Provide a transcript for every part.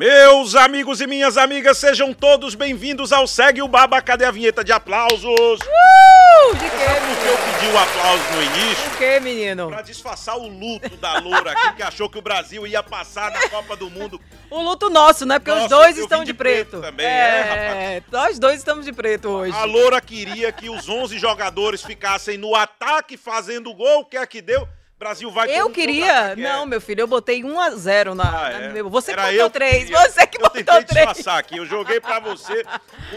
Meus amigos e minhas amigas, sejam todos bem-vindos ao Segue o Baba. Cadê a vinheta de aplausos? Uh, de Sabe quê, por que eu pedi o aplauso no início? De quê, menino? Pra disfarçar o luto da Loura aqui, que achou que o Brasil ia passar na Copa do Mundo. O luto nosso, né? Porque os Nossa, dois eu estão de, preto preto. também, é, Nós dois estamos de preto hoje. A Loura queria que os 11 jogadores ficassem no ataque fazendo gol. O que é que deu? Brasil vai Eu queria. contra-ataque, é. Não, meu filho, eu botei 1 a 0 na. Ah, na é. meu- Você que Era botou eu 3. queria. Você que eu botou tentei 3. disfarçar aqui. Eu joguei pra você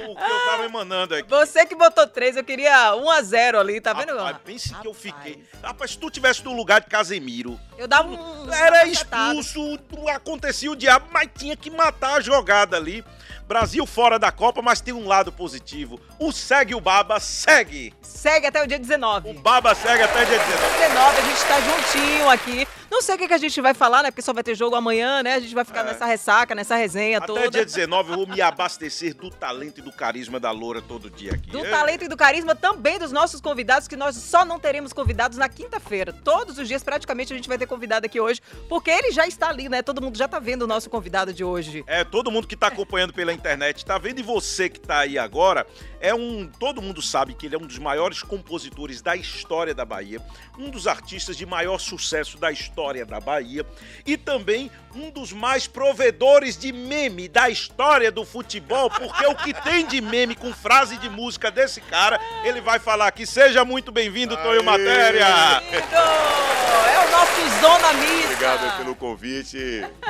o que eu tava emanando aqui. Você que botou 3, eu queria 1 a 0 ali, tá vendo? Rapaz, pense que eu Rapaz. fiquei. Rapaz, se tu tivesse no lugar de Casemiro, Eu dava um. era expulso, acontecia o diabo, mas tinha que matar a jogada ali. Brasil fora da Copa, mas tem um lado positivo. O segue o Baba, segue. Segue até o dia 19. O Baba segue até dia 19. 19, a gente tá juntinho aqui. Não sei o que, que a gente vai falar, né? Porque só vai ter jogo amanhã, né? A gente vai ficar É. nessa ressaca, nessa resenha Até toda. dia 19 eu vou me abastecer do talento e do carisma da Loura todo dia aqui. Do É. talento e do carisma também dos nossos convidados, que nós só não teremos convidados na quinta-feira. Todos os dias, praticamente, a gente vai ter convidado aqui hoje, porque ele já está ali, né? Todo mundo já tá vendo o nosso convidado de hoje. É, todo mundo que tá acompanhando pela internet, tá vendo? E você que tá aí agora, é um. Todo mundo sabe que ele é um dos maiores compositores da história da Bahia, um dos artistas de maior sucesso da história da Bahia e também um dos mais provedores de meme da história do futebol, porque o que tem de meme com frase de música desse cara, ele vai falar aqui. Seja muito bem-vindo, Tonho! Matéria! É o nosso Zona Mista. Obrigado pelo convite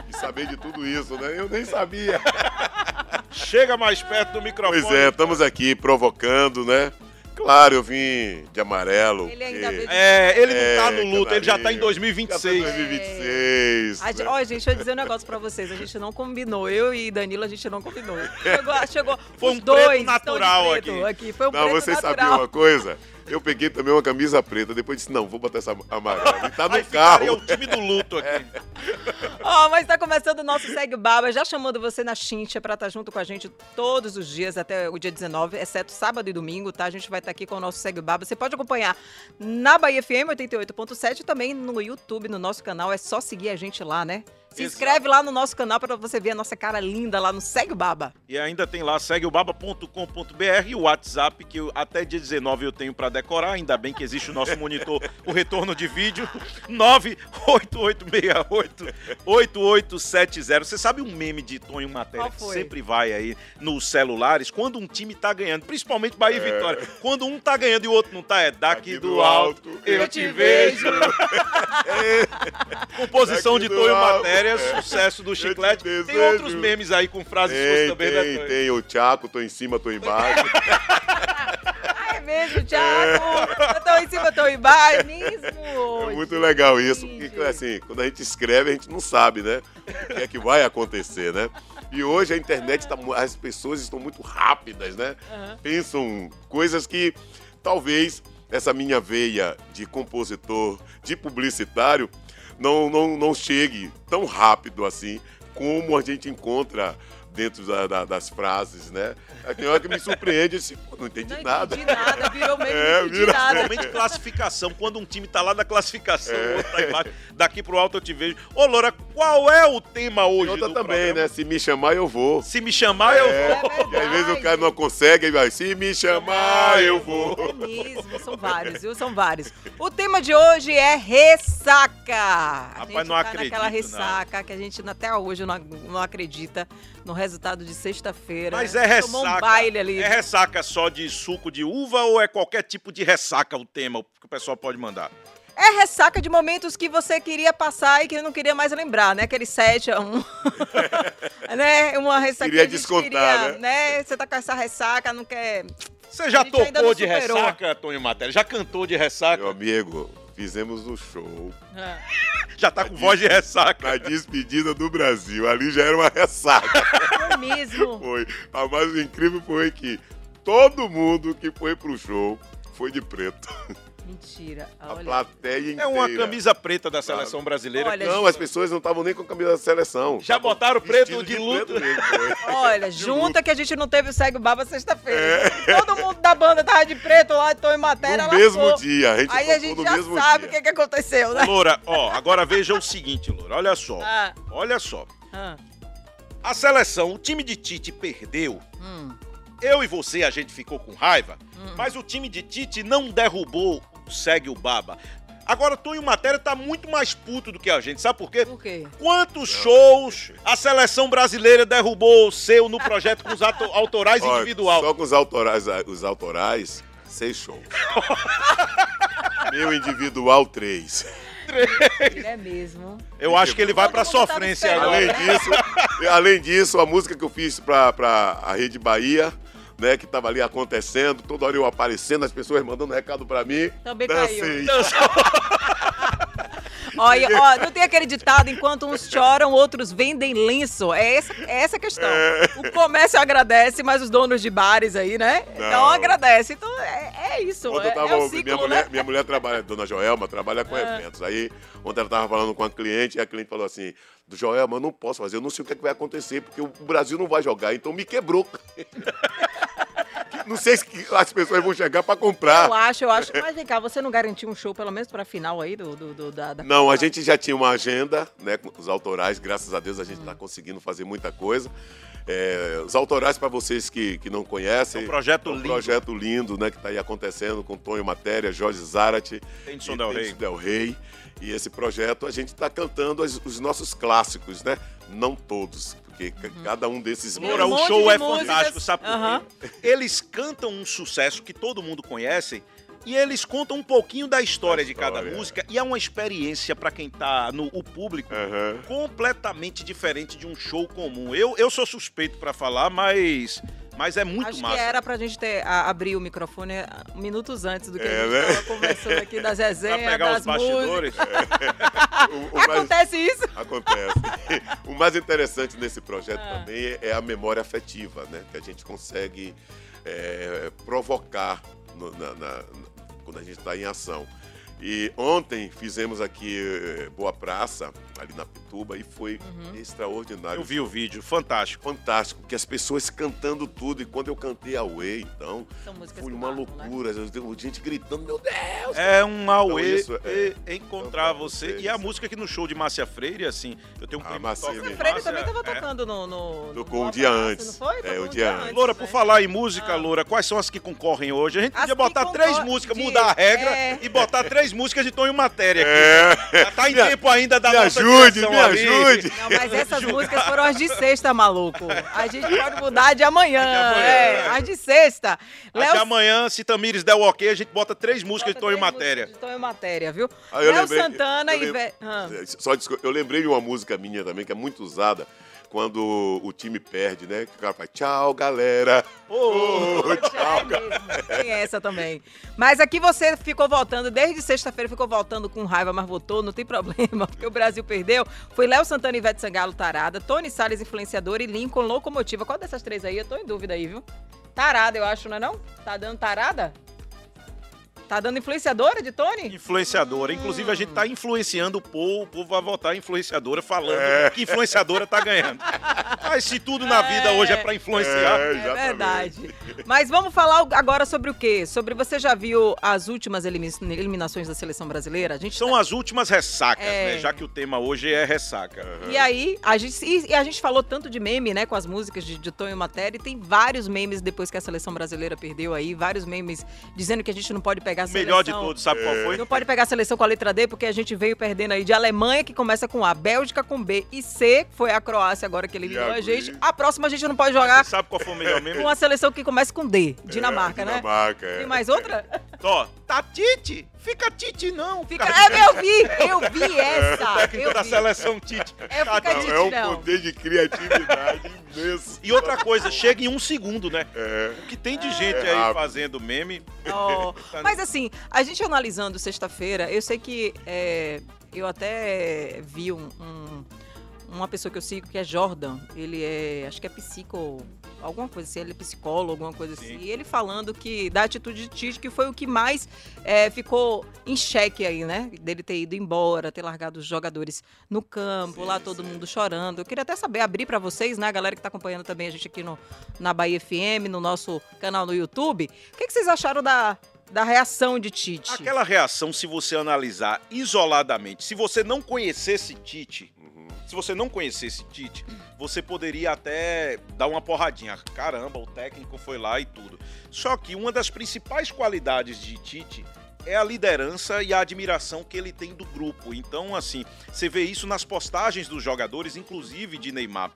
e saber de tudo isso, né? Eu nem sabia. Chega mais perto do microfone. Pois é, estamos aqui provocando, né? Claro, eu vim de amarelo. Ele ainda veio de- É, ele não É, tá no luto, ele já tá em canarinho. Já tá em 2026. 2026. A gente- né? Ó, gente, deixa eu dizer um negócio pra vocês. A gente não combinou. Eu e Danilo, a gente não combinou. Chegou, chegou Foi os um dois natural preto aqui. Foi um Não, preto vocês sabiam natural. uma coisa? Eu peguei também uma camisa preta, depois disse, não, vou botar essa amarela. E tá no Aí carro. o time do luto aqui. Ó, mas tá começando o nosso Segue Baba, já chamando você na Chincha pra estar junto com a gente todos os dias até o dia 19, exceto sábado e domingo, tá? A gente vai estar aqui com o nosso Segue Baba. Você pode acompanhar na Bahia FM 88.7 e também no YouTube, no nosso canal. É só seguir a gente lá, né? Se Exato. inscreve lá no nosso canal pra você ver a nossa cara linda lá no Segue Baba. E ainda tem lá, segue o baba.com.br e o WhatsApp, que eu- até dia 19 eu tenho pra decorar. Ainda bem que existe o nosso monitor, o retorno de vídeo. 98868-8870. Você sabe um meme de Tonho Matéria que sempre vai aí nos celulares? Quando um time tá ganhando, principalmente Bahia e Vitória, quando um tá ganhando e o outro não tá, é daqui, do, alto, eu te vejo. Composição Daqui de Tonho alto, Matéria, é. sucesso do te Chiclete. Tem desejo. outros memes aí com frases suas Tem, também, né, tem, Tonho? tem o Tchaco, tô em cima, tô embaixo. Ah, é mesmo, Thiago? Eu tô em cima, eu tô embaixo. É mesmo. É muito legal isso, Gente. porque assim, quando a gente escreve, a gente não sabe, né? O que é que vai acontecer, né? E hoje a internet, tá, as pessoas estão muito rápidas, né? Aham. Pensam coisas que talvez essa minha veia de compositor, de publicitário, não, não, não chegue tão rápido assim como a gente encontra dentro da- da- das frases, né? Hora que me surpreende, assim, pô, não entendi Não nada. entendi nada, virou mesmo, É, não entendi vira- nada. Classificação, quando um time tá lá na classificação, É. o outro tá embaixo, daqui pro alto eu te vejo. Ô, Loura, qual é o tema hoje Outra do também, programa? né? Se me chamar, eu vou. Se me chamar, eu É, vou. e às vezes o cara não consegue, vai, se me chamar, eu vou. É mesmo, são vários, viu? São vários. O tema de hoje é ressaca. a Rapaz, gente não tá acredito, naquela não. ressaca que a gente até hoje não, não acredita no resultado de sexta-feira. Mas é ressaca. Tomou um baile ali. É ressaca só de suco de uva ou é qualquer tipo de ressaca o tema que o pessoal pode mandar? É ressaca de momentos que você queria passar e que não queria mais lembrar, né? Aquele 7 a 1. né? Uma ressaca Queria que a gente descontar, queria, né? Você tá com essa ressaca, não quer. Você já tocou de superou. ressaca, Tonho Matéria? Já cantou de ressaca? Meu amigo, fizemos um show Já tá com voz de ressaca. na despedida do Brasil. Ali já era uma ressaca. Foi mesmo. Foi. A mais incrível foi que todo mundo que foi pro show foi de preto. Mentira. A Olha. plateia inteira. É uma camisa preta da seleção brasileira. Olha, Não, as pessoas não estavam nem com camisa da seleção. Já Tavam botaram preto vestido de luto? preto. Olha, junta que a gente não teve o Segue Baba sexta-feira. Todo mundo da banda tava de preto lá, então em matéria. É. No mesmo lascou. dia. A gente Aí a gente no já mesmo sabe o que, que aconteceu, né? Loura, ó, agora veja o seguinte, Loura. Olha só. Ah, Olha só. ah, A seleção, o time de Tite perdeu. hum. Eu e você, a gente ficou com raiva. Mas o time de Tite não derrubou o Segue o Baba. Agora, Tonho Matéria tá muito mais puto do que a gente. Sabe por quê? Por quê? Quantos shows a seleção brasileira derrubou o seu no projeto com os autorais Olha, individual? Só com os autorais, os autorais, seis shows. Meu individual, três. Ele é mesmo. Eu acho que ele vai pra tá sofrência agora. Além disso, além disso, a música que eu fiz pra, pra a Rede Bahia, né, que tava ali acontecendo, toda hora eu aparecendo, as pessoas mandando recado pra mim. Também dancei. Olha, ó, não tem aquele ditado, enquanto uns choram, outros vendem lenço. É essa, é essa a questão. O comércio agradece, mas os donos de bares aí, né? Não, Não. agradece. Então é, é isso. Ontem É, eu tava, é o minha, ciclo, mulher, né? minha mulher trabalha, dona Joelma, trabalha com Ah. eventos. Aí, ontem ela tava falando com a cliente e a cliente falou assim: do Joelma, eu não posso fazer, eu não sei o que, é que vai acontecer, porque o Brasil não vai jogar, então me quebrou. não sei se as pessoas vão chegar pra comprar. Eu acho, eu acho. Mas vem cá, você não garantiu um show, pelo menos pra final aí do, do, do- da, da- Não, a gente já tinha uma agenda, né, com os autorais, graças a Deus a gente está conseguindo fazer muita coisa. É, os autorais, para vocês que, que não conhecem, É um projeto é um lindo. projeto lindo, né, que está aí acontecendo com Tonho Matéria, Jorge Zarate, Tennyson e Del Rey. Del Rey. E esse projeto a gente está cantando as- os nossos clássicos, né? Não todos, porque ca- cada um desses um o monte show de é músicas. fantástico, sabe por quê? Eles cantam um sucesso que todo mundo conhece e eles contam um pouquinho da história Da de cada história. música e é uma experiência pra quem tá no o público Aham. completamente diferente de um show comum. Eu, eu sou suspeito pra falar, mas mas é muito Acho massa. que era pra gente ter, a- abrir o microfone ah, minutos antes do que É, a gente né? tava conversando aqui das Pra resenhas, pegar das os bastidores. O- o mais- Acontece isso? Acontece. o mais interessante nesse projeto Ah. também é a memória afetiva, né? Que a gente consegue é, provocar no- na- na- quando a gente está em ação. E ontem fizemos aqui eh, Boa Praça, ali na Pituba, e foi Uhum. extraordinário. Eu vi o vídeo, fantástico. Fantástico, que as pessoas cantando tudo. E quando eu cantei a Way, então, foi uma marcam, né? loucura. Eu- Gente gritando, meu Deus! É um auê isso, é. e- encontrar você. vocês. E a música aqui no show de Márcia Freire, assim, eu tenho um Ah, primo Márcia Freire. Márcia, também tava é. tocando no. no Tocou no um dia Praça, antes. Não foi? É, um dia antes. Loura, por né? falar em música, Ah. Loura, quais são as que concorrem hoje? A gente As podia botar três músicas, de- mudar a regra é. e botar três músicas de tom e matéria aqui. É. Já tá em Me- tempo ainda da me nossa ajude, me ali. ajude. Não, mas essas músicas foram as de sexta, maluco. A gente pode mudar de amanhã. De amanhã, é, é. as de sexta. Mas de amanhã, se Tamires der o ok, a gente bota três músicas de tom e matéria. De tom e matéria, viu? Ah, eu Léo lembrei- Santana eu e. lem- Ve... Ah. Só desculpa, eu lembrei de uma música minha também, que é muito usada, quando o time perde, né? Que o cara faz tchau, galera. Ô, tchau, É mesmo, tem essa também. Mas aqui você ficou voltando, desde sexta-feira ficou voltando com raiva, mas votou, não tem problema, porque o Brasil perdeu. Foi Léo Santana e Ivete Sangalo, Tarada, Tony Salles, Influenciador e Lincoln, Locomotiva. Qual dessas três aí? Eu tô em dúvida aí, viu? Tarada, eu acho, não é não? Tá dando tarada? Tá dando influenciadora de Tony? Influenciadora. Inclusive, a gente tá influenciando o povo, o povo vai votar influenciadora falando É. que influenciadora tá ganhando. Mas se tudo na vida hoje é pra influenciar. É, É verdade. Mas vamos falar agora sobre o quê? Sobre você já viu as últimas elimi- eliminações da seleção brasileira? A gente São as últimas ressacas, É. né? Já que o tema hoje é ressaca. E aí, a gente, e, e a gente falou tanto de meme, né, com as músicas de, de Tonho Matéria, e tem vários memes depois que a seleção brasileira perdeu aí, vários memes dizendo que a gente não pode pegar a seleção. melhor de todos, sabe qual foi? Não pode pegar a seleção com a letra D, porque a gente veio perdendo aí de Alemanha, que começa com A, Bélgica com B e C, foi a Croácia agora que eliminou a? Gente. A próxima a gente não pode jogar Você sabe qual foi o melhor meme? com a seleção que começa com D, Dinamarca, É, né? Dinamarca, é. Tem mais outra? Ó, tá Tite? Fica Tite não. Fica... É, eu vi, eu vi essa. técnico Eu da vi. seleção Tite. É, fica tá. Tite. É um não. poder de criatividade imenso. E outra coisa, chega em um segundo, né? É. O que tem de gente É aí rápido. fazendo meme. Ó, mas assim, a gente analisando sexta-feira, eu sei que é, eu até vi um, um- uma pessoa que eu sigo que é Jordan. Ele é, acho que é psico, alguma coisa assim, ele é psicólogo, alguma coisa Sim. assim. E ele falando que da atitude de Tite, que foi o que mais é, ficou em xeque aí, né? Dele ter ido embora, ter largado os jogadores no campo, Sim, lá todo mundo chorando. Eu queria até saber, abrir pra vocês, né? A galera que tá acompanhando também a gente aqui no, na Bahia FM, no nosso canal no YouTube. O que, que vocês acharam da, da reação de Tite? Aquela reação, se você analisar isoladamente, se você não conhecesse Tite. Se você não conhecesse Tite, você poderia até dar uma porradinha. Caramba, o técnico foi lá e tudo. Só que uma das principais qualidades de Tite é a liderança e a admiração que ele tem do grupo. Então, assim, você vê isso nas postagens dos jogadores, inclusive de Neymar.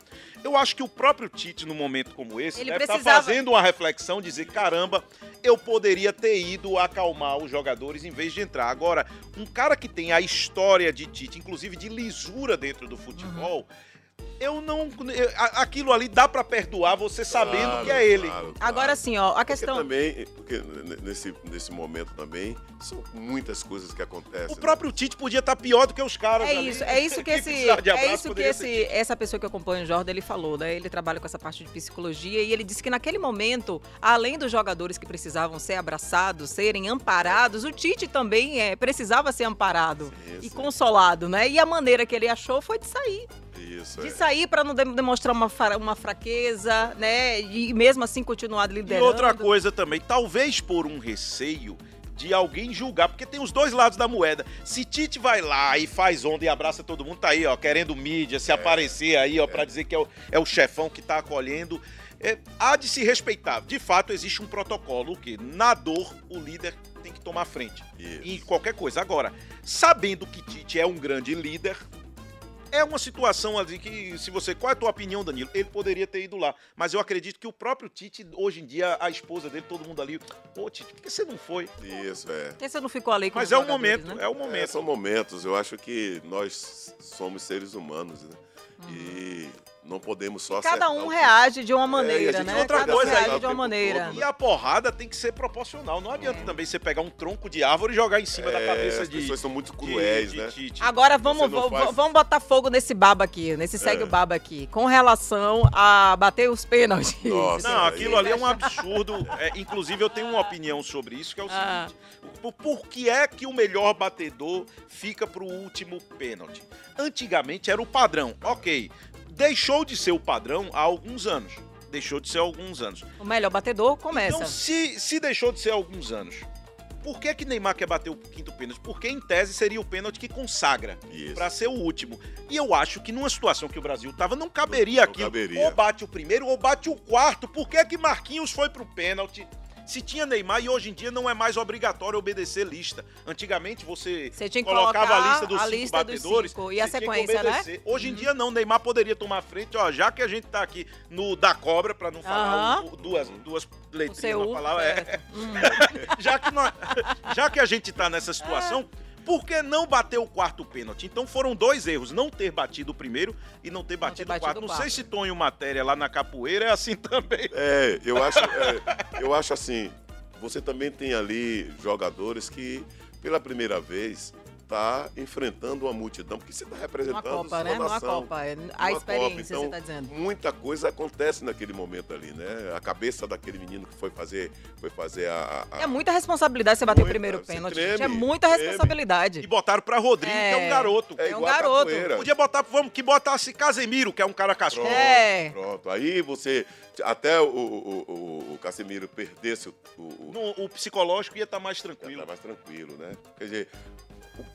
Eu acho que o próprio Tite, num momento como esse, Ele deve estar precisava- fazendo uma reflexão, dizer, caramba, eu poderia ter ido acalmar os jogadores em vez de entrar. Agora, um cara que tem a história de Tite, inclusive de lisura dentro do futebol, eu não. eu- aquilo ali dá pra perdoar você sabendo Claro, que é ele. claro, claro. Agora sim, ó, a Porque questão. também, porque nesse, nesse momento também, são muitas coisas que acontecem. O né? próprio Tite podia estar pior do que os caras. É ali. isso, é isso que esse, é isso que esse, ser essa pessoa que acompanha o Jordan ele falou, né? Ele trabalha com essa parte de psicologia e ele disse que naquele momento, além dos jogadores que precisavam ser abraçados, serem amparados, o Tite também é, precisava ser amparado Sim, e sim. consolado, né? E a maneira que ele achou foi de sair, Isso, de é. sair para não de- demonstrar uma, fra- uma fraqueza, né? E mesmo assim continuar E liderando. outra coisa também, talvez por um receio de alguém julgar, porque tem os dois lados da moeda. Se Tite vai lá e faz onda e abraça todo mundo, tá aí, ó, querendo mídia, se aparecer aí, ó, pra dizer que é o, é o chefão que tá acolhendo. É, há de se respeitar. De fato, existe um protocolo que, na dor, o líder tem que tomar frente. Isso. Em qualquer coisa. Agora, sabendo que Tite é um grande líder, é uma situação ali que, se você. Qual é a tua opinião, Danilo? Ele poderia ter ido lá. Mas eu acredito que o próprio Tite, hoje em dia, a esposa dele, todo mundo ali. Pô, Tite, por que você não foi? Isso, é. Porque você não ficou ali com Mas os é o momento, né? é o É, momento. são momentos. Eu acho que nós somos seres humanos, né? Uhum. E não podemos só Cada acertar um reage de uma É, e maneira, gente né? outra Cada coisa um aí, reage o de uma maneira. todo, E a porrada tem que ser proporcional. Não adianta também você pegar um tronco de árvore e jogar em cima da É, cabeça as de. pessoas são muito de- cruéis, de né? Tite. Agora vamos, faz- vamos botar fogo nesse baba aqui, nesse segue É. o baba aqui, com relação a bater os pênaltis. Nossa. Não, aquilo ali é um absurdo. É, inclusive, eu tenho uma opinião sobre isso, que é o Ah. seguinte: por, por que é que o melhor batedor fica pro último pênalti? Antigamente era o padrão, ok. Deixou de ser o padrão há alguns anos. Deixou de ser há alguns anos. O melhor batedor começa. Então, se, se deixou de ser há alguns anos, por que que Neymar quer bater o quinto pênalti? Porque, em tese, seria o pênalti que consagra para ser o último. E eu acho que numa situação que o Brasil tava, não caberia Não aquilo. caberia. Ou bate o primeiro ou bate o quarto. Por que que Marquinhos foi pro pênalti? Se tinha Neymar e hoje em dia não é mais obrigatório obedecer lista. Antigamente você, Você colocava a lista dos a cinco lista dos batedores cinco e a sequência, né? Hoje em dia não, Neymar poderia tomar frente, ó, já que a gente tá aqui no da cobra para não falar Aham. o- o- duas duas letrinhas na palavra, é. Hum. já que, nós- já que a gente tá nessa situação, por que não bater o quarto pênalti? Então foram dois erros, não ter batido o primeiro e não ter batido, batido o quarto. Não quarto. sei se Tonho Matéria lá na capoeira é assim também. É, eu acho, é, eu acho assim, você também tem ali jogadores que, pela primeira vez, tá enfrentando uma multidão, porque você está Uma representando Copa, sua né? Numa nação. Copa. é A experiência, Copa. você Então, tá dizendo. Muita coisa acontece naquele momento ali, né? A cabeça daquele menino que foi fazer, foi fazer a... a- É muita responsabilidade você bater o Muita, primeiro você pênalti. treme, gente. É muita treme. responsabilidade. E botaram pra Rodrigo, que é um É. garoto. É É um garoto. Podia botar, vamos, que botasse Casemiro, que é um cara cascudo. Pronto, É. pronto. Aí você, até o, o, o, o Casemiro perdesse o... o, No- o psicológico ia estar mais Já tranquilo. tá mais tranquilo, né? Quer dizer, o-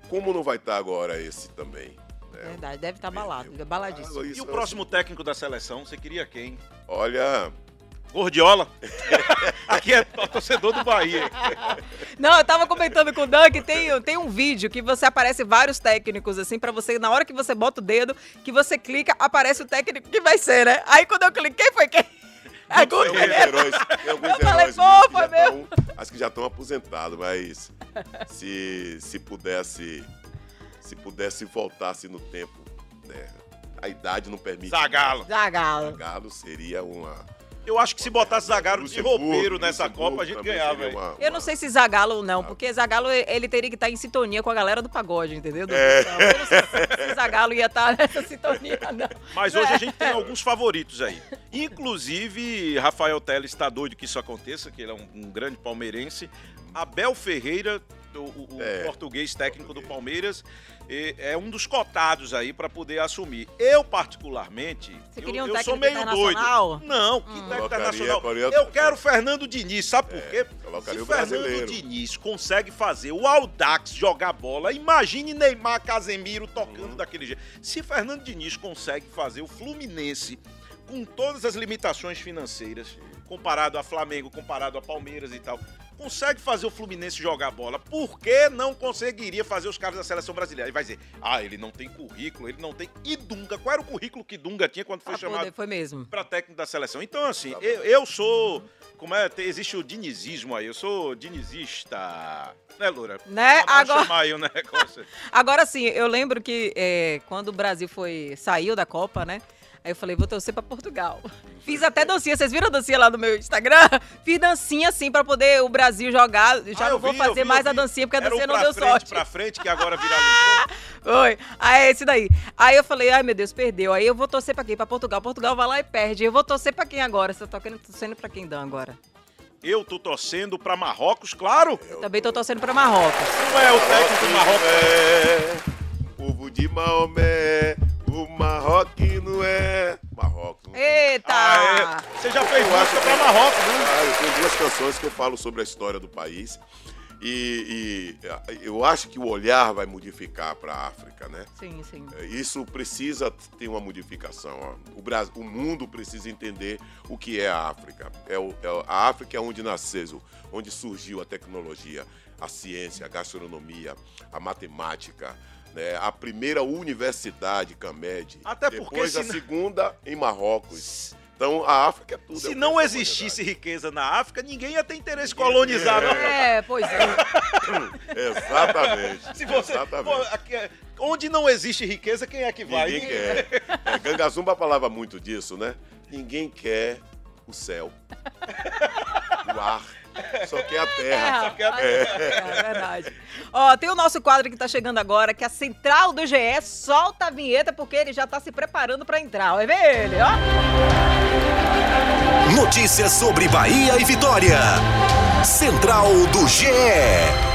como não vai estar agora esse também? né? Verdade, deve estar balado, baladíssimo. Ah, E o é próximo técnico da seleção, você queria quem? Olha, Gordiola. Aqui é torcedor do Bahia. Não, eu tava comentando com o Dan que tem, tem um vídeo que você aparece vários técnicos, assim, pra você, na hora que você bota o dedo, que você clica, aparece o técnico que vai ser, né? Aí quando eu cliquei, foi quem? É tem alguns Guto. heróis, tem alguns Eu falei, pô, foi já mesmo. Acho que já estão aposentados, mas se, se pudesse se pudesse voltasse no tempo, né? A idade não permite. Zagalo. Zagalo. Zagallo seria uma Eu acho que se botasse Zagallo de Luxemburgo, roupeiro nessa Luxemburgo Copa, a gente ganhava. hein? uma- Eu não uma- sei se Zagalo ou não, porque Zagalo ele teria que estar em sintonia com a galera do pagode, entendeu? Do É. Eu não sei se, se Zagalo ia estar nessa sintonia, não. Mas hoje a gente tem alguns favoritos aí. Inclusive, Rafael Teles está doido que isso aconteça, que ele é um, um grande palmeirense. Abel Ferreira, o, o- É. português técnico do Palmeiras, e- é um dos cotados aí para poder assumir. Eu, particularmente, Você eu, queria um eu sou técnico meio doido. internacional? Não, que técnico Colocaria- internacional. colocaria- Eu quero Fernando Diniz, sabe por quê? colocaria Se o Fernando brasileiro. Diniz consegue fazer o Audax jogar bola, imagine Neymar Casemiro tocando daquele jeito. Se Fernando Diniz consegue fazer o Fluminense com todas as limitações financeiras, comparado a Flamengo, comparado a Palmeiras e tal, consegue fazer o Fluminense jogar bola, por que não conseguiria fazer os caras da seleção brasileira? Ele vai dizer, ah, ele não tem currículo, ele não tem. E Dunga? Qual era o currículo que Dunga tinha quando foi Ah, chamado foi mesmo. para técnico da seleção. Então, assim, eu, eu sou. Como é? Existe o dinizismo aí. Eu sou dinizista. Né, Loura? Né? Pra não Agora- chamar aí o negócio. Agora sim, eu lembro que é, quando o Brasil foi saiu da Copa, né? Aí eu falei, vou torcer pra Portugal. Fiz até dancinha, vocês viram a dancinha lá no meu Instagram? Fiz dancinha assim pra poder o Brasil jogar. Já Ah, não vou vi, fazer vi, mais a dancinha porque a dancinha não deu frente, sorte. Pra frente, que agora viralizou. Oi. Aí é esse daí. Aí eu falei, ai meu Deus, perdeu. Aí eu vou torcer pra quem? Pra Portugal. Portugal vai lá e perde. Eu vou torcer pra quem agora? Você tá torcendo pra quem dá agora? Eu tô torcendo pra Marrocos, claro. Eu também tô torcendo pra Marrocos. Não é o técnico do Marrocos. É, povo de Maomé, o marroquino é. Marrocos. Eita! Ah, é. Você já fez Eu música que- pra Marrocos, né? Ah, eu tenho duas canções que eu falo sobre a história do país. E, e eu acho que o olhar vai modificar para a África, né? Sim, sim. Isso precisa ter uma modificação. O, Brasil, o mundo precisa entender o que é a África. É o- é- a África é onde nasceu, onde surgiu a tecnologia, a ciência, a gastronomia, a matemática. Né? A primeira universidade, CAMED. Até porque Depois se a não- segunda em Marrocos. Então a África é tudo. é Se o não existisse riqueza na África, ninguém ia ter interesse em colonizar. não. É, pois é. Exatamente. Se você, Exatamente. pô, aqui é- onde não existe riqueza, quem é que vai? Ninguém quer. É, Gangazumba falava muito disso, né? Ninguém quer o céu, o ar, só quer a terra. É, é verdade. Ó, tem o nosso quadro que tá chegando agora, que é a central do GE solta a vinheta porque ele já tá se preparando pra entrar. Vai ver ele, ó. Notícias sobre Bahia e Vitória. Central do GE.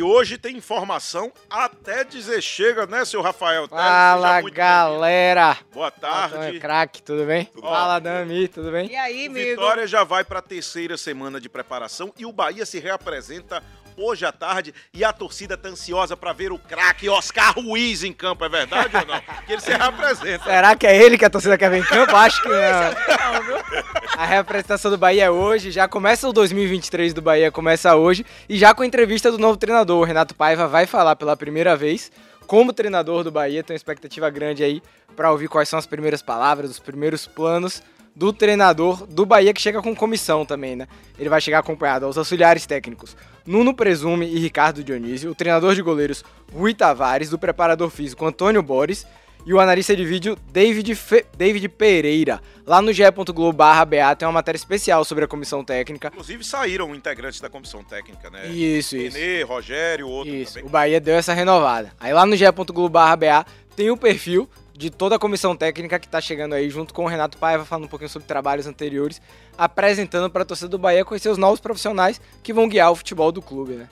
E hoje tem informação até dizer chega, né, seu Rafael? Teles? Fala, galera. bem-vindo. Boa Antônio tarde. Craque, tudo bem? Tudo Fala, bom. Dami, tudo bem? E aí, amigo? Vitória já vai para a terceira semana de preparação e o Bahia se reapresenta hoje à tarde e a torcida tá ansiosa para ver o craque Oscar Ruiz em campo, é verdade ou não? Que ele se reapresenta. Será que é ele que a torcida quer ver em campo? Acho que não. Não? A reapresentação do Bahia é hoje, já começa o 2023 do Bahia, começa hoje, e já com a entrevista do novo treinador, o Renato Paiva vai falar pela primeira vez como treinador do Bahia, tem uma expectativa grande aí para ouvir quais são as primeiras palavras, os primeiros planos do treinador do Bahia, que chega com comissão também, né? Ele vai chegar acompanhado aos auxiliares técnicos Nuno Presume e Ricardo Dionísio, o treinador de goleiros Rui Tavares, do preparador físico Antônio Boris e o analista de vídeo David, Fe- David Pereira. Lá no ge.globo.ba tem uma matéria especial sobre a comissão técnica. Inclusive saíram integrantes da comissão técnica, né? Isso, isso. Renê, Rogério, outro Isso, também. o Bahia deu essa renovada. Aí lá no ge.globo.ba tem o perfil de toda a comissão técnica que tá chegando aí junto com o Renato Paiva, falando um pouquinho sobre trabalhos anteriores, apresentando para a torcida do Bahia conhecer os novos profissionais que vão guiar o futebol do clube, né?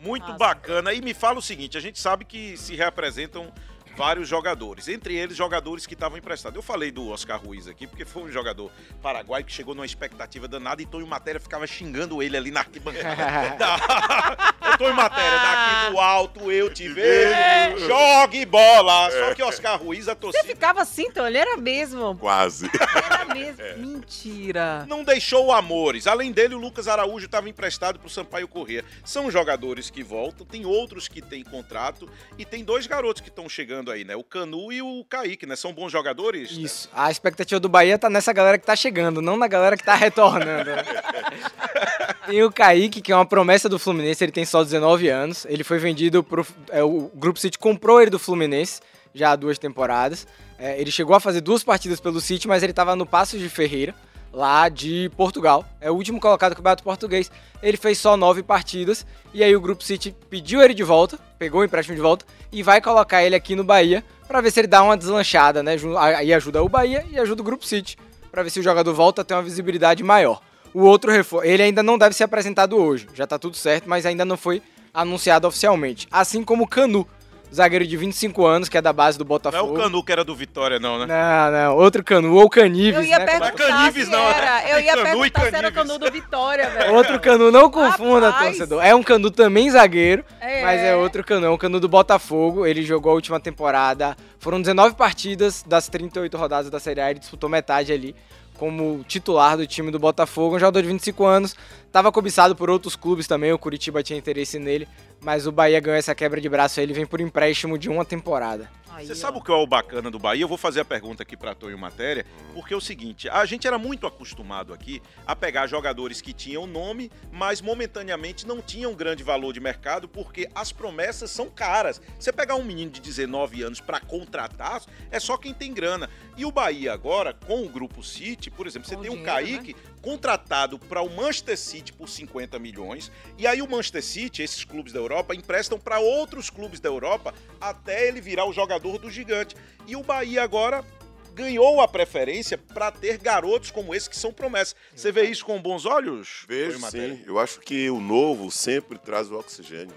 Muito Nossa. bacana. E me fala o seguinte: a gente sabe que se reapresentam vários jogadores, entre eles jogadores que estavam emprestados. Eu falei do Oscar Ruiz aqui, porque foi um jogador paraguaio que chegou numa expectativa danada e Tonho Matéria ficava xingando ele ali na arquibancada. Da- Eu tô em matéria, daqui do alto eu te vejo, jogue bola. Só que Oscar Ruiz, a Você torcida, ficava assim, então? Ele era mesmo. Quase. Era mesmo. Mentira. não deixou amores. Além dele, o Lucas Araújo estava emprestado para o Sampaio Corrêa. São jogadores que voltam, tem outros que têm contrato e tem dois garotos que estão chegando aí, né? O Canu e o Kaique, né? São bons jogadores. né? Isso. A expectativa do Bahia tá nessa galera que tá chegando, não na galera que tá retornando. né? Tem o Kaique, que é uma promessa do Fluminense, ele tem só 19 anos. Ele foi vendido pro. é, o Grupo City comprou ele do Fluminense já há duas temporadas. É, ele chegou a fazer duas partidas pelo City, mas ele tava no Passos de Ferreira, lá de Portugal. É o último colocado do Campeonato Português. Ele fez só nove partidas e aí o Grupo City pediu ele de volta, pegou o empréstimo de volta e vai colocar ele aqui no Bahia para ver se ele dá uma deslanchada, né? Aí ajuda o Bahia e ajuda o Grupo City para ver se o jogador volta a ter uma visibilidade maior. O outro reforço, ele ainda não deve ser apresentado hoje, já tá tudo certo, mas ainda não foi anunciado oficialmente. Assim como o Canu, zagueiro de 25 anos, que é da base do Não é Botafogo. o Canu que era do Vitória, não, né? Não, não, outro Canu, ou Canives, Eu ia né? perguntar Canives não, né? era. Eu ia Canu e perguntar se era Canives. canu do Vitória, velho. Outro Canu, não confunda, Rapaz. torcedor. É um Canu também zagueiro, É. mas é outro Canu, é um Canu do Botafogo. Ele jogou a última temporada, foram 19 partidas das 38 rodadas da Série A, ele disputou metade ali como titular do time do Botafogo, um jogador de 25 anos, estava cobiçado por outros clubes também, o Curitiba tinha interesse nele, mas o Bahia ganhou essa quebra de braço aí, ele vem por empréstimo de uma temporada. Aí, Você ó. sabe o que é o bacana do Bahia? Eu vou fazer a pergunta aqui para Tonho Matéria, porque é o seguinte, a gente era muito acostumado aqui a pegar jogadores que tinham nome, mas momentaneamente não tinham grande valor de mercado, porque as promessas são caras. Você pegar um menino de 19 anos para contratar, é só quem tem grana. E o Bahia agora, com o Grupo City, por exemplo, você Com tem o dinheiro, Kaique contratado para o Manchester City por 50 milhões, e aí o Manchester City, esses clubes da Europa, emprestam para outros clubes da Europa até ele virar o jogador do gigante. E o Bahia agora ganhou a preferência para ter garotos como esse que são promessas. Você vê isso com bons olhos? Vejo sim. Eu acho que o novo sempre traz o oxigênio.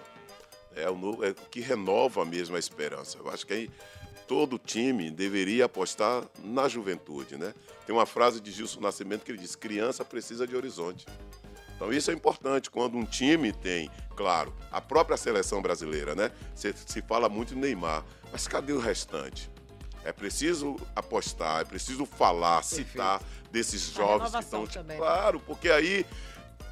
É o novo, é o que renova mesmo a esperança. Eu acho que aí todo time deveria apostar na juventude, né? Tem uma frase de Gilson Nascimento que ele diz: criança precisa de horizonte. Então isso é importante quando um time tem, claro, a própria seleção brasileira, né? Se, se fala muito em Neymar, mas cadê o restante? É preciso apostar, é preciso falar, citar desses A jovens que estão. também. Claro, porque aí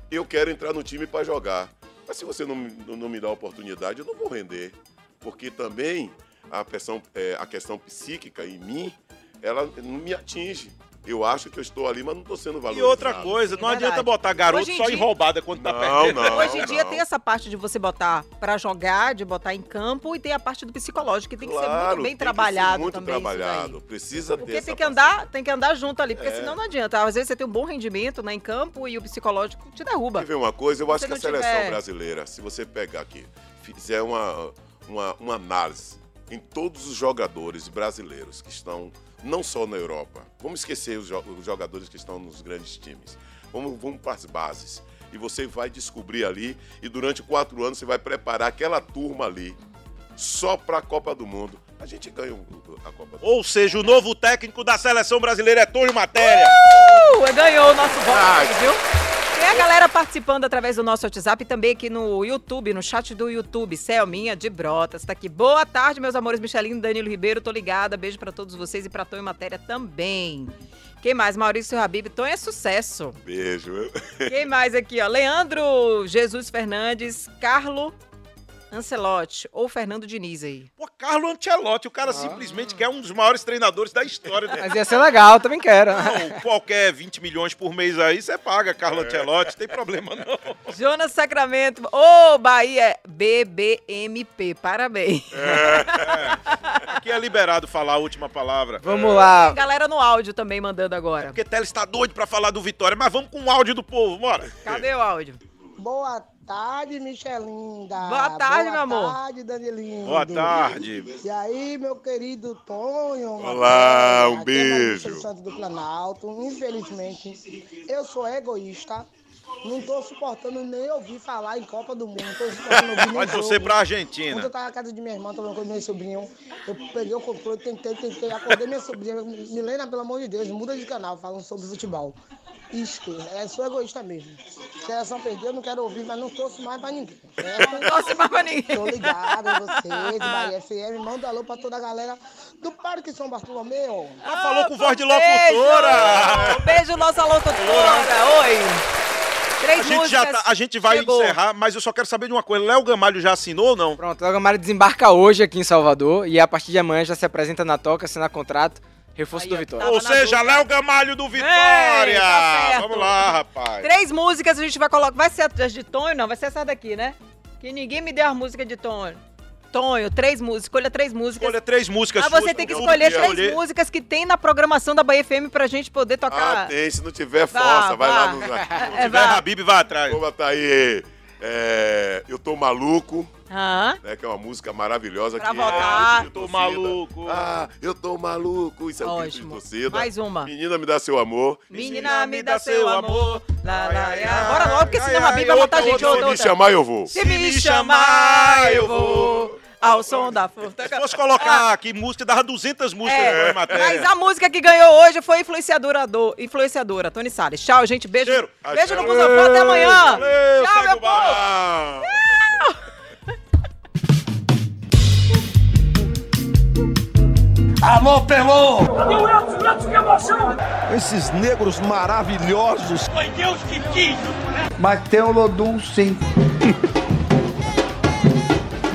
eu quero entrar no time para jogar. Mas se você não, me- não- não me dá a oportunidade, eu não vou render. Porque também a questão, é, a questão psíquica em mim, ela não me atinge. Eu acho que eu estou ali, mas não estou sendo E valorizado. outra coisa, não é adianta botar garoto só em dia- roubada quando tá Não, perdendo. não. Hoje em dia não. tem essa parte de você botar pra jogar, de botar em campo, e tem a parte do psicológico, que tem que ser Claro, muito bem tem que ser trabalhado muito também. trabalhado. Precisa ter Porque essa tem que andar, tem que andar junto ali, porque É. senão não adianta. Às vezes você tem um bom rendimento né, em campo e o psicológico te derruba. Quer ver uma coisa? Eu acho que a seleção tiver- brasileira, se você pegar aqui, fizer uma, uma, uma análise em todos os jogadores brasileiros que estão não só na Europa, vamos esquecer os, jo- os jogadores que estão nos grandes times, vamos, vamos para as bases. E você vai descobrir ali, e durante quatro anos você vai preparar aquela turma ali, só para a Copa do Mundo. A gente ganha a Copa do Mundo. Ou seja, o novo técnico da seleção brasileira é Tonho Matéria. Uh, ganhou o nosso voto, viu? Tem a galera participando através do nosso WhatsApp e também aqui no YouTube, no chat do YouTube. Selminha de Brotas tá aqui. Boa tarde, meus amores Michelino, Danilo Ribeiro, tô ligada. Beijo pra todos vocês e pra Tonho Matéria também. Quem mais? Maurício Habib. Tonho é sucesso. Beijo. Quem mais aqui, ó? Leandro Jesus Fernandes, Carlo Ancelotti ou Fernando Diniz aí. Pô, Carlo Ancelotti, o cara simplesmente quer um dos maiores treinadores da história. né? Mas ia ser legal, também quero. Não, qualquer 20 milhões por mês aí, você paga Carlo Ancelotti, tem problema não. Jonas Sacramento. Ô, Bahia, BBMP. Parabéns. Aqui é liberado falar a última palavra. Vamos lá. Galera no áudio também mandando agora. Porque Teles está doido pra falar do Vitória, mas vamos com o áudio do povo, bora. Cadê o áudio? Boa tarde, Michelinda. Boa tarde, meu amor. Boa tarde, Danilinho. Boa tarde. E aí, meu querido Tonho? Olá, Matheus, um aqui é beijo. do Santo do Planalto. Infelizmente, eu sou egoísta. Não tô suportando nem ouvir falar em Copa do Mundo. Não tô suportando ouvir Vai torcer pra Quando Argentina. eu tava na casa de minha irmã, tomando com meu sobrinho, eu peguei o controle, tentei, tentei, acordei minha sobrinha. Milena, pelo amor de Deus, muda de canal, falando sobre futebol. Esquerda, é, sou egoísta mesmo. Seleção perdeu, não quero ouvir, mas não torço mais pra ninguém. certo? Torce mais pra ninguém. Tô ligado em vocês, Bahia FM. Manda alô pra toda a galera do Parque São Bartolomeu. Ah, falou com voz de Beijo! locutora. Beijo, nossa locutora. Oi. Três A gente, já músicas. tá- a gente vai Chegou. encerrar, mas eu só quero saber de uma coisa. Léo Gamalho já assinou ou não? Pronto, o Gamalho desembarca hoje aqui em Salvador e a partir de amanhã já se apresenta na toca, assina contrato, reforço Aí, do Vitória. Tava ou seja. Léo Gamalho do Vitória. Ei, tá. Vamos lá, rapaz. Três músicas a gente vai colocar. Vai ser as de Tonho? Não, vai ser essa daqui, né? Que ninguém me deu a música de Tonho. Tonho, três músicas. Escolha três músicas. Escolha três músicas Ah, você tem que escolher três Escolher. músicas que tem na programação da Bahia FM pra gente poder tocar. Ah, tem. Se não tiver Vá, força, vai lá no. É, Se tiver vá. Habib, vai atrás. Vou botar aí. é, eu tô maluco, Hã? né? Que é uma música maravilhosa. Pra que voltar. É, Eu tô maluco. Ah, eu tô maluco. Isso é o grito de Ótimo. torcida. Mais uma. Menina, me dá seu amor. Menina, me dá seu amor. Lá, lá, lá. Bora logo, porque senão a Habib vai botar a gente outra, Se me chamar, eu vou. Se me chamar, eu vou. Ao som da força. Se fosse colocar aqui música, dava 200 músicas É, na matéria. mas a música que ganhou hoje foi influenciadora, do, influenciadora Tony Salles. Tchau, gente. Beijo. Cheiro. Beijo no. Cusofã. Até amanhã. Valeu, Tchau, meu povo. Ah! Alô, Pelô! Cadê o Elton? Elton, que emoção! Esses negros maravilhosos. Foi Deus que quis! Mas tem o Lodum, sim.